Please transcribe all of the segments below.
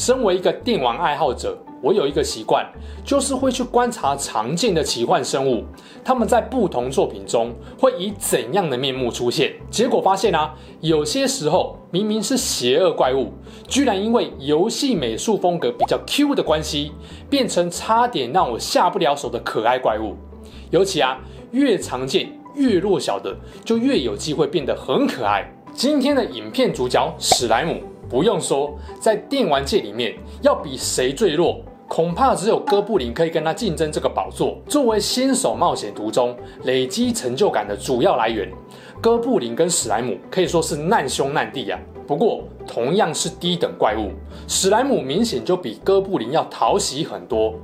身为一个电玩爱好者，我有一个习惯，就是会去观察常见的奇幻生物，他们在不同作品中会以怎样的面目出现。结果发现啊，有些时候明明是邪恶怪物，居然因为游戏美术风格比较 Q 的关系，变成差点让我下不了手的可爱怪物。尤其啊，越常见越弱小的，就越有机会变得很可爱。今天的影片主角史莱姆。不用说，在电玩界里面，要比谁最弱，恐怕只有哥布林可以跟他竞争这个宝座。作为新手冒险途中累积成就感的主要来源，哥布林跟史莱姆可以说是难兄难弟啊。不过，同样是低等怪物，史莱姆明显就比哥布林要讨喜很多。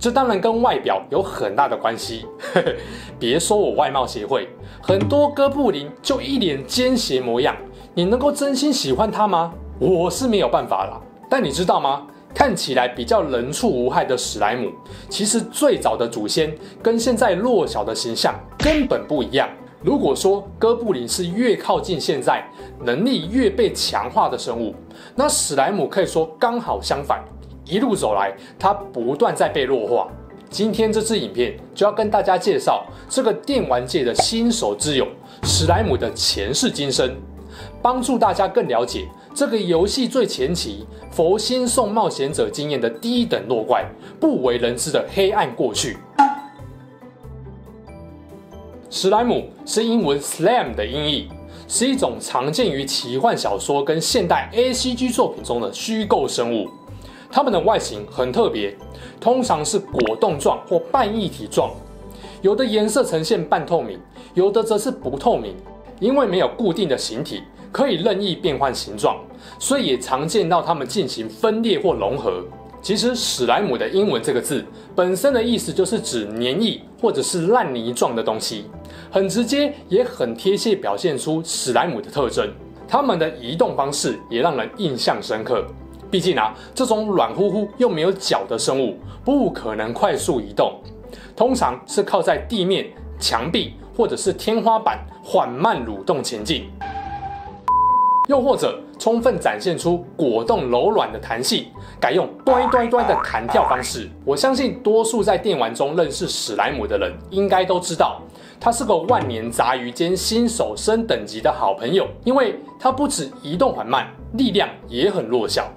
这当然跟外表有很大的关系。别说我外貌协会，很多哥布林就一脸奸邪模样，你能够真心喜欢他吗？我是没有办法啦，但你知道吗？看起来比较人畜无害的史莱姆，其实最早的祖先跟现在弱小的形象根本不一样。如果说哥布林是越靠近现在，能力越被强化的生物，那史莱姆可以说刚好相反，一路走来，它不断在被弱化。今天这支影片就要跟大家介绍这个电玩界的新手之友史莱姆的前世今生，帮助大家更了解。这个游戏最前期佛心送冒险者经验的低等弱怪，不为人知的黑暗过去。史莱姆是英文 Slime 的音译，是一种常见于奇幻小说跟现代 ACG 作品中的虚构生物。它们的外形很特别，通常是果冻状或半液体状，有的颜色呈现半透明，有的则是不透明。因为没有固定的形体。可以任意变换形状，所以也常见到它们进行分裂或融合。其实史莱姆的英文这个字本身的意思就是指黏液或者是烂泥状的东西，很直接也很贴切，表现出史莱姆的特征。它们的移动方式也让人印象深刻。毕竟啊，这种软乎乎又没有脚的生物不可能快速移动，通常是靠在地面、墙壁或者是天花板缓慢蠕动前进。又或者充分展现出果冻柔软的弹性，改用端端端的弹跳方式。我相信多数在电玩中认识史莱姆的人，应该都知道，他是个万年杂鱼兼新手升等级的好朋友。因为他不止移动缓慢，力量也很弱小。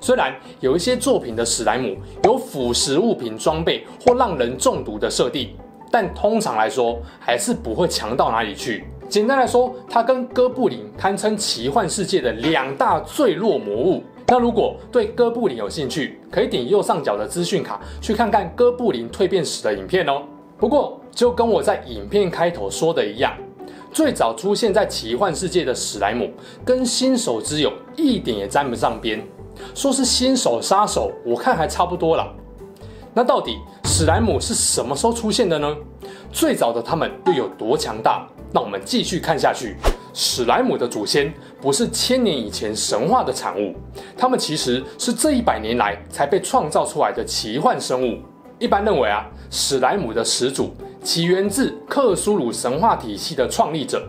虽然有一些作品的史莱姆有腐蚀物品装备或让人中毒的设定，但通常来说还是不会强到哪里去。简单来说，它跟哥布林堪称奇幻世界的两大最弱魔物。那如果对哥布林有兴趣，可以点右上角的资讯卡去看看哥布林蜕变史的影片哦。不过，就跟我在影片开头说的一样，最早出现在奇幻世界的史莱姆，跟新手之友一点也沾不上边。说是新手杀手，我看还差不多啦。那到底史莱姆是什么时候出现的呢？最早的他们又有多强大？让我们继续看下去。史莱姆的祖先不是千年以前神话的产物，他们其实是这一百年来才被创造出来的奇幻生物。一般认为啊，史莱姆的始祖起源自克苏鲁神话体系的创立者，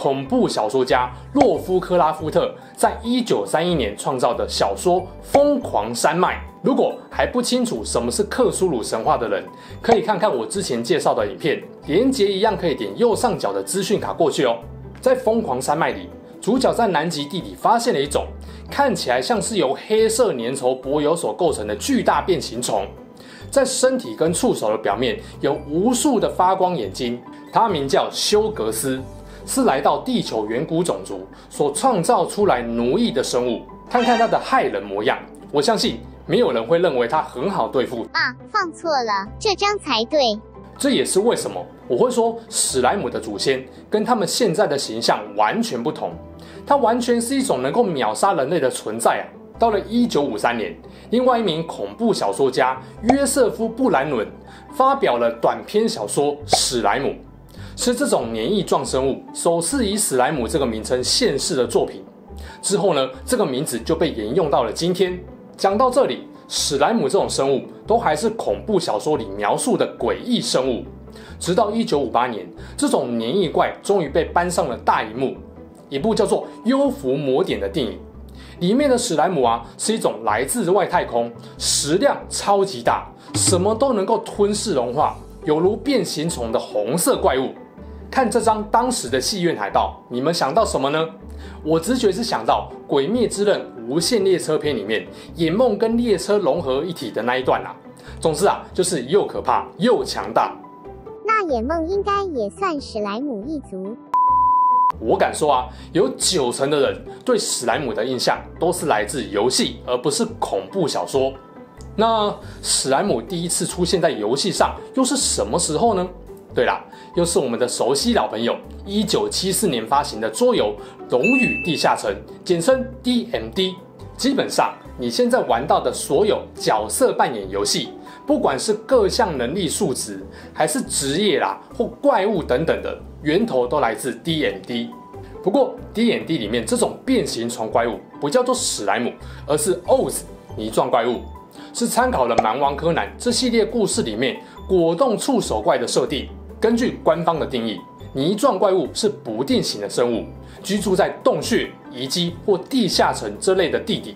恐怖小说家洛夫克拉夫特在一九三一年创造的小说《疯狂山脉》。如果还不清楚什么是克苏鲁神话的人，可以看看我之前介绍的影片，连接一样可以点右上角的资讯卡过去哦。在疯狂山脉里，主角在南极地底发现了一种看起来像是由黑色粘稠柏油所构成的巨大变形虫，在身体跟触手的表面有无数的发光眼睛，它名叫休格斯，是来到地球远古种族所创造出来奴役的生物。看看它的害人模样，我相信。没有人会认为它很好对付啊！放错了，这张才对。这也是为什么我会说史莱姆的祖先跟他们现在的形象完全不同。它完全是一种能够秒杀人类的存在啊！到了一九五三年，另外一名恐怖小说家约瑟夫·布兰伦发表了短篇小说《史莱姆》，是这种黏液状生物首次以史莱姆这个名称现世的作品。之后呢，这个名字就被沿用到了今天。讲到这里，史莱姆这种生物都还是恐怖小说里描述的诡异生物。直到一九五八年，这种黏液怪终于被搬上了大荧幕，一部叫做《幽浮魔典》的电影。里面的史莱姆啊，是一种来自外太空、食量超级大、什么都能够吞噬融化，犹如变形虫的红色怪物。看这张当时的戏院海报，你们想到什么呢？我直觉是想到《鬼灭之刃：无限列车篇》里面野梦跟列车融合一体的那一段啊。总之啊，就是又可怕又强大。那野梦应该也算史莱姆一族。我敢说啊，有九成的人对史莱姆的印象都是来自游戏，而不是恐怖小说。那史莱姆第一次出现在游戏上，又是什么时候呢？对啦，又是我们的熟悉老朋友，一九七四年发行的桌游《龙与地下城》，简称 DMD。基本上，你现在玩到的所有角色扮演游戏，不管是各项能力数值，还是职业啦或怪物等等的。源头都来自 DMD，不过 DMD 里面这种变形虫怪物不叫做史莱姆，而是 OZ 泥状怪物，是参考了《蛮王柯南》这系列故事里面果冻触手怪的设定。根据官方的定义，泥状怪物是不定型的生物，居住在洞穴、遗迹或地下层这类的地底。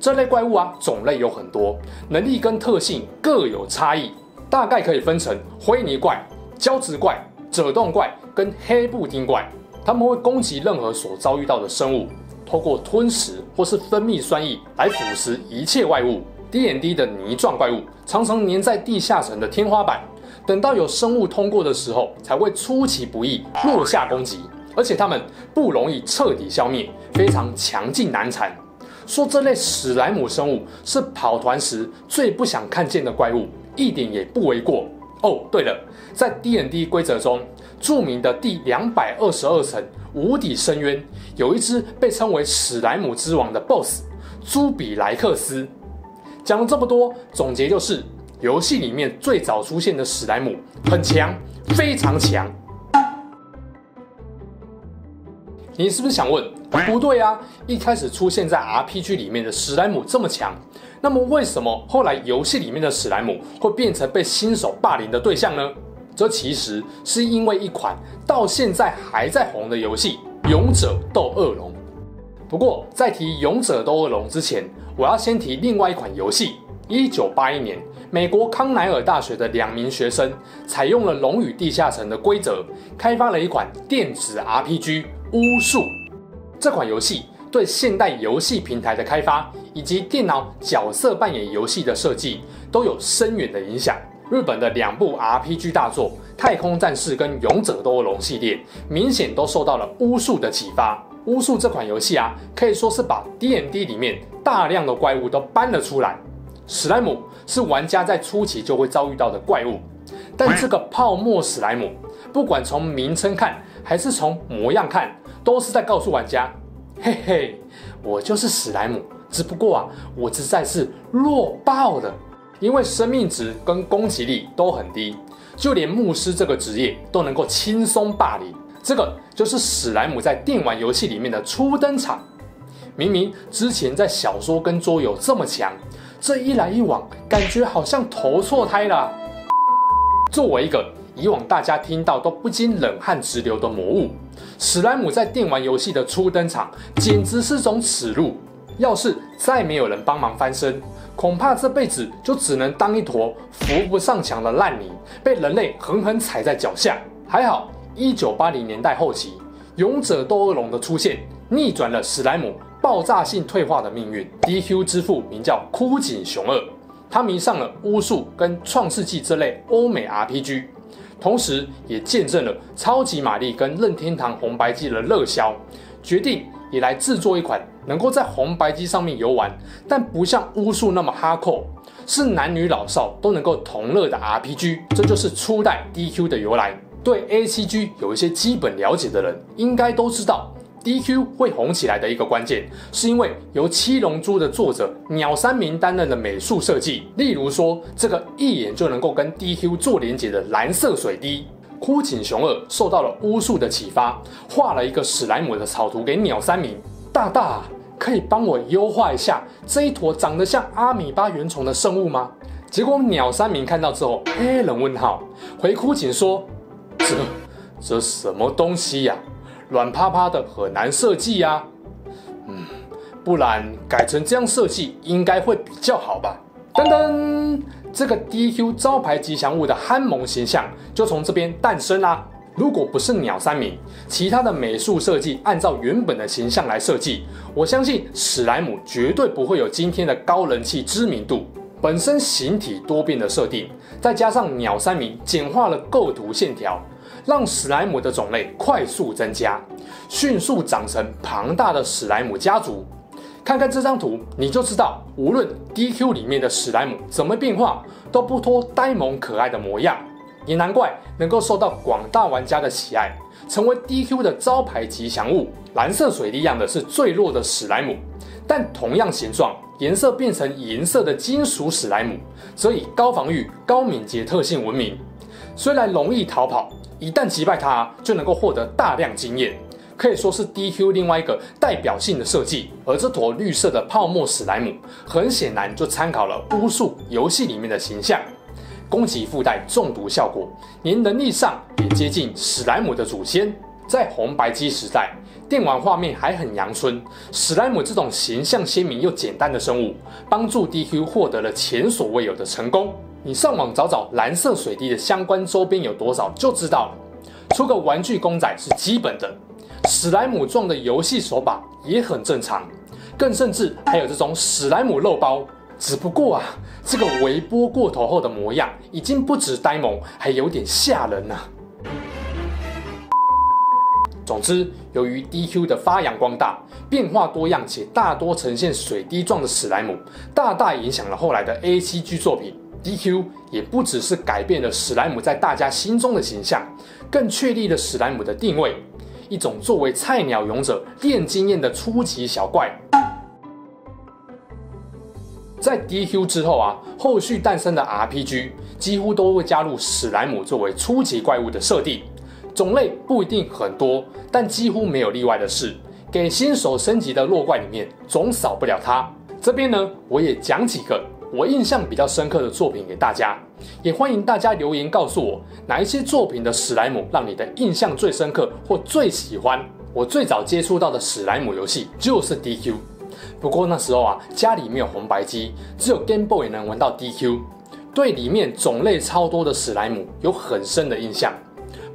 这类怪物啊，种类有很多，能力跟特性各有差异，大概可以分成灰泥怪、胶质怪、褶冻怪。跟黑布丁怪，他们会攻击任何所遭遇到的生物，透过吞食或是分泌酸液来腐蚀一切外物。DMD 的泥状怪物常常粘在地下层的天花板，等到有生物通过的时候，才会出其不意落下攻击。而且它们不容易彻底消灭，非常强劲难缠。说这类史莱姆生物是跑团时最不想看见的怪物，一点也不为过。哦，对了，在 D N D 规则中。著名的第两百二十二层无底深渊，有一只被称为史莱姆之王的 BOSS 朱比莱克斯。讲了这么多，总结就是：游戏里面最早出现的史莱姆很强，非常强。你是不是想问？不对啊，一开始出现在 RPG 里面的史莱姆这么强，那么为什么后来游戏里面的史莱姆会变成被新手霸凌的对象呢？这其实是因为一款到现在还在红的游戏《勇者斗恶龙》。不过，在提《勇者斗恶龙》之前，我要先提另外一款游戏。一九八一年，美国康奈尔大学的两名学生采用了《龙与地下城》的规则，开发了一款电子 RPG《巫术》。这款游戏对现代游戏平台的开发以及电脑角色扮演游戏的设计都有深远的影响。日本的两部 RPG 大作《太空战士》跟《勇者斗恶龙》系列，明显都受到了巫术的启发。巫术这款游戏啊，可以说是把 DND 里面大量的怪物都搬了出来。史莱姆是玩家在初期就会遭遇到的怪物，但这个泡沫史莱姆，不管从名称看还是从模样看，都是在告诉玩家：嘿嘿，我就是史莱姆，只不过啊，我实在是弱爆了。因为生命值跟攻击力都很低，就连牧师这个职业都能够轻松霸凌。这个就是史莱姆在电玩游戏里面的初登场。明明之前在小说跟桌游这么强，这一来一往，感觉好像投错胎了。作为一个以往大家听到都不禁冷汗直流的魔物，史莱姆在电玩游戏的初登场，简直是种耻辱。要是再没有人帮忙翻身，恐怕这辈子就只能当一坨扶不上墙的烂泥，被人类狠狠踩在脚下。还好，一九八零年代后期，勇者斗恶龙的出现，逆转了史莱姆爆炸性退化的命运。DQ 之父名叫枯井雄二，他迷上了巫术跟创世纪这类欧美 RPG，同时也见证了超级玛丽跟任天堂红白机的热销，决定也来制作一款。能够在红白机上面游玩，但不像巫术那么哈扣，是男女老少都能够同乐的 RPG，这就是初代 DQ 的由来。对 ACG 有一些基本了解的人，应该都知道 DQ 会红起来的一个关键，是因为由《七龙珠》的作者鸟山明担任的美术设计。例如说，这个一眼就能够跟 DQ 做连结的蓝色水滴，枯井雄二受到了巫术的启发，画了一个史莱姆的草图给鸟山明。大大，可以帮我优化一下这一坨长得像阿米巴原虫的生物吗？结果鸟山明看到之后，黑人问号，回枯井说：“这这什么东西呀、？”软趴趴的很难设计呀，嗯，不然改成这样设计应该会比较好吧？噔噔，这个 DQ 招牌吉祥物的憨萌形象就从这边诞生啦。如果不是鸟山明，其他的美术设计按照原本的形象来设计，我相信史莱姆绝对不会有今天的高人气知名度。本身形体多变的设定，再加上鸟山明简化了构图线条。让史莱姆的种类快速增加，迅速长成庞大的史莱姆家族。看看这张图，你就知道，无论 DQ 里面的史莱姆怎么变化，都不脱呆萌可爱的模样。也难怪能够受到广大玩家的喜爱，成为 DQ 的招牌吉祥物。蓝色水滴样的是最弱的史莱姆，但同样形状、颜色变成银色的金属史莱姆，则以高防御、高敏捷特性闻名。虽然容易逃跑。一旦击败它，就能够获得大量经验，可以说是 DQ 另外一个代表性的设计。而这坨绿色的泡沫史莱姆，很显然就参考了巫术游戏里面的形象，攻击附带中毒效果，连能力上也接近史莱姆的祖先。在红白机时代，电玩画面还很阳春，史莱姆这种形象鲜明又简单的生物，帮助 DQ 获得了前所未有的成功。你上网找找蓝色水滴的相关周边有多少就知道了。出个玩具公仔是基本的，史莱姆状的游戏手把也很正常，更甚至还有这种史莱姆肉包。只不过啊，这个微波过头后的模样已经不止呆萌，还有点吓人呐、啊。总之，由于 DQ 的发扬光大、变化多样且大多呈现水滴状的史莱姆，大大影响了后来的 ACG 作品。DQ 也不只是改变了史莱姆在大家心中的形象，更确立了史莱姆的定位，一种作为菜鸟勇者练经验的初级小怪。在 DQ 之后啊，后续诞生的 RPG 几乎都会加入史莱姆作为初级怪物的设定，种类不一定很多，但几乎没有例外的是，给新手升级的弱怪里面总少不了它。这边呢，我也讲几个。我印象比较深刻的作品给大家，也欢迎大家留言告诉我哪一些作品的史莱姆让你的印象最深刻或最喜欢。我最早接触到的史莱姆游戏就是 DQ，不过那时候啊家里没有红白机，只有 Game Boy 能玩到 DQ，对里面种类超多的史莱姆有很深的印象。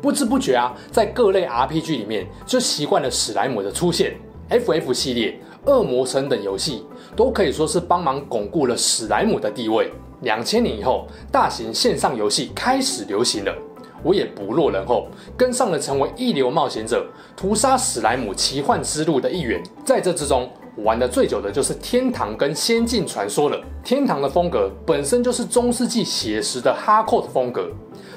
不知不觉啊，在各类 RPG 里面就习惯了史莱姆的出现，FF 系列。恶魔城等游戏都可以说是帮忙巩固了史莱姆的地位。两千年以后，大型线上游戏开始流行了，我也不落人后，跟上了成为一流冒险者、屠杀史莱姆奇幻之路的一员。在这之中，玩的最久的就是天堂跟仙境传说了。天堂的风格本身就是中世纪写实的哈扣的风格，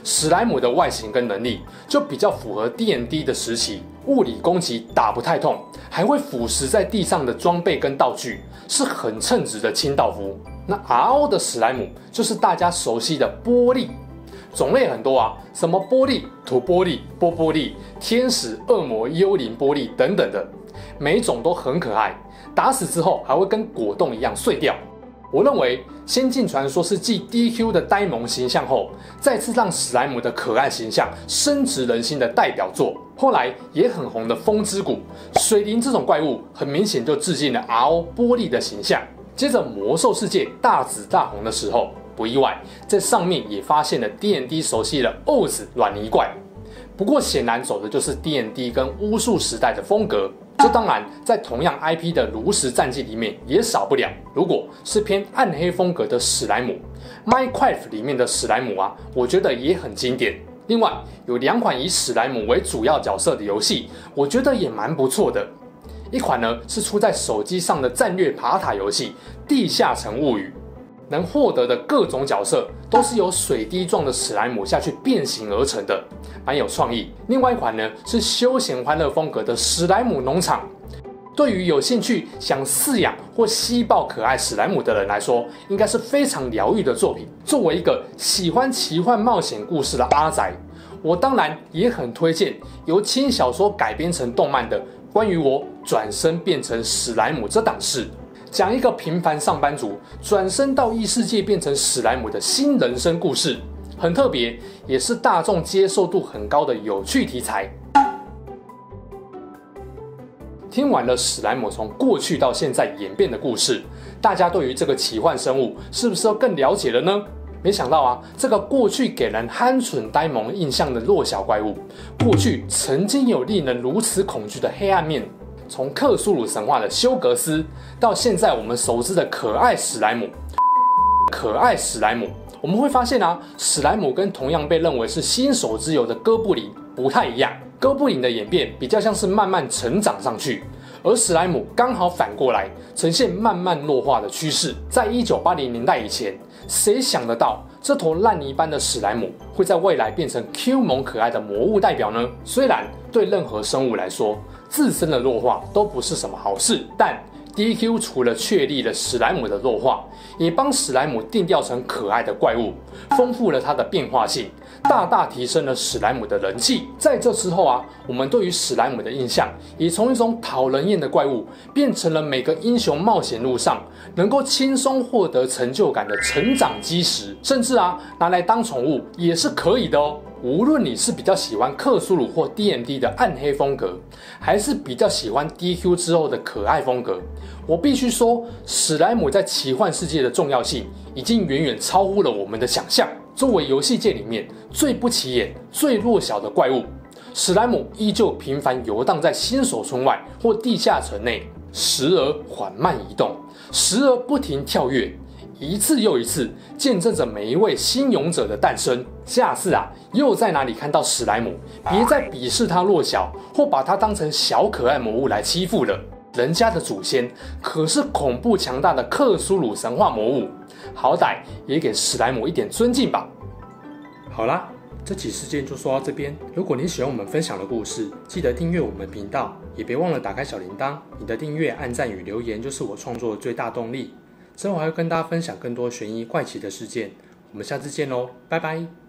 史莱姆的外形跟能力就比较符合 D N D 的时期，物理攻击打不太痛。还会腐蚀在地上的装备跟道具，是很称职的清道夫。那 RO 的史莱姆就是大家熟悉的玻璃，种类很多啊，什么玻璃、土玻璃、波波利、天使、恶魔、幽灵玻璃等等的，每种都很可爱，打死之后还会跟果冻一样碎掉。我认为《仙境传说》是继 DQ 的呆萌形象后，再次让史莱姆的可爱形象深植人心的代表作。后来也很红的《风之谷》水灵这种怪物，很明显就致敬了 RO 玻璃的形象。接着《魔兽世界》大紫大红的时候，不意外，在上面也发现了 D.N.D 熟悉的 OZ 软泥怪。不过显然走的就是 D.N.D 跟巫术时代的风格。这当然，在同样 IP 的炉石战记里面也少不了。如果是偏暗黑风格的史莱姆，Minecraft 里面的史莱姆啊，我觉得也很经典。另外，有两款以史莱姆为主要角色的游戏，我觉得也蛮不错的。一款呢是出在手机上的战略爬塔游戏《地下城物语》，能获得的各种角色都是由水滴状的史莱姆下去变形而成的，蛮有创意。另外一款呢是休闲欢乐风格的史莱姆农场，对于有兴趣想饲养或吸爆可爱史莱姆的人来说，应该是非常疗愈的作品。作为一个喜欢奇幻冒险故事的阿宅，我当然也很推荐由轻小说改编成动漫的关于我转身变成史莱姆这档事。讲一个平凡上班族转身到异世界变成史莱姆的新人生故事，很特别，也是大众接受度很高的有趣题材。听完了史莱姆从过去到现在演变的故事，大家对于这个奇幻生物是不是又更了解了呢？没想到啊，这个过去给人憨蠢呆萌印象的弱小怪物，过去曾经有令人如此恐惧的黑暗面。从克苏鲁神话的休格斯，到现在我们熟知的可爱史莱姆，可爱史莱姆，我们会发现啊，史莱姆跟同样被认为是新手之友的哥布林不太一样。哥布林的演变比较像是慢慢成长上去，而史莱姆刚好反过来，呈现慢慢弱化的趋势。在一九八零年代以前，谁想得到这坨烂泥般的史莱姆会在未来变成 Q 萌可爱的魔物代表呢？虽然对任何生物来说，自身的弱化都不是什么好事，但 DQ 除了确立了史莱姆的弱化，也帮史莱姆定调成可爱的怪物，丰富了它的变化性，大大提升了史莱姆的人气。在这之后啊，我们对于史莱姆的印象也从一种讨人厌的怪物，变成了每个英雄冒险路上能够轻松获得成就感的成长基石，甚至啊，拿来当宠物也是可以的哦。无论你是比较喜欢克苏鲁或 DND 的暗黑风格，还是比较喜欢 DQ 之后的可爱风格，我必须说，史莱姆在奇幻世界的重要性已经远远超乎了我们的想象。作为游戏界里面最不起眼、最弱小的怪物，史莱姆依旧频繁游荡在新手村外或地下城内，时而缓慢移动，时而不停跳跃。一次又一次见证着每一位新勇者的诞生。下次啊，又在哪里看到史莱姆，别再鄙视他弱小，或把他当成小可爱魔物来欺负了。人家的祖先可是恐怖强大的克苏鲁神话魔物，好歹也给史莱姆一点尊敬吧。好啦，这期事件就说到这边。如果你喜欢我们分享的故事，记得订阅我们频道，也别忘了打开小铃铛。你的订阅、按赞与留言就是我创作的最大动力。之后还会跟大家分享更多悬疑怪奇的事件，我们下次见喽，拜拜。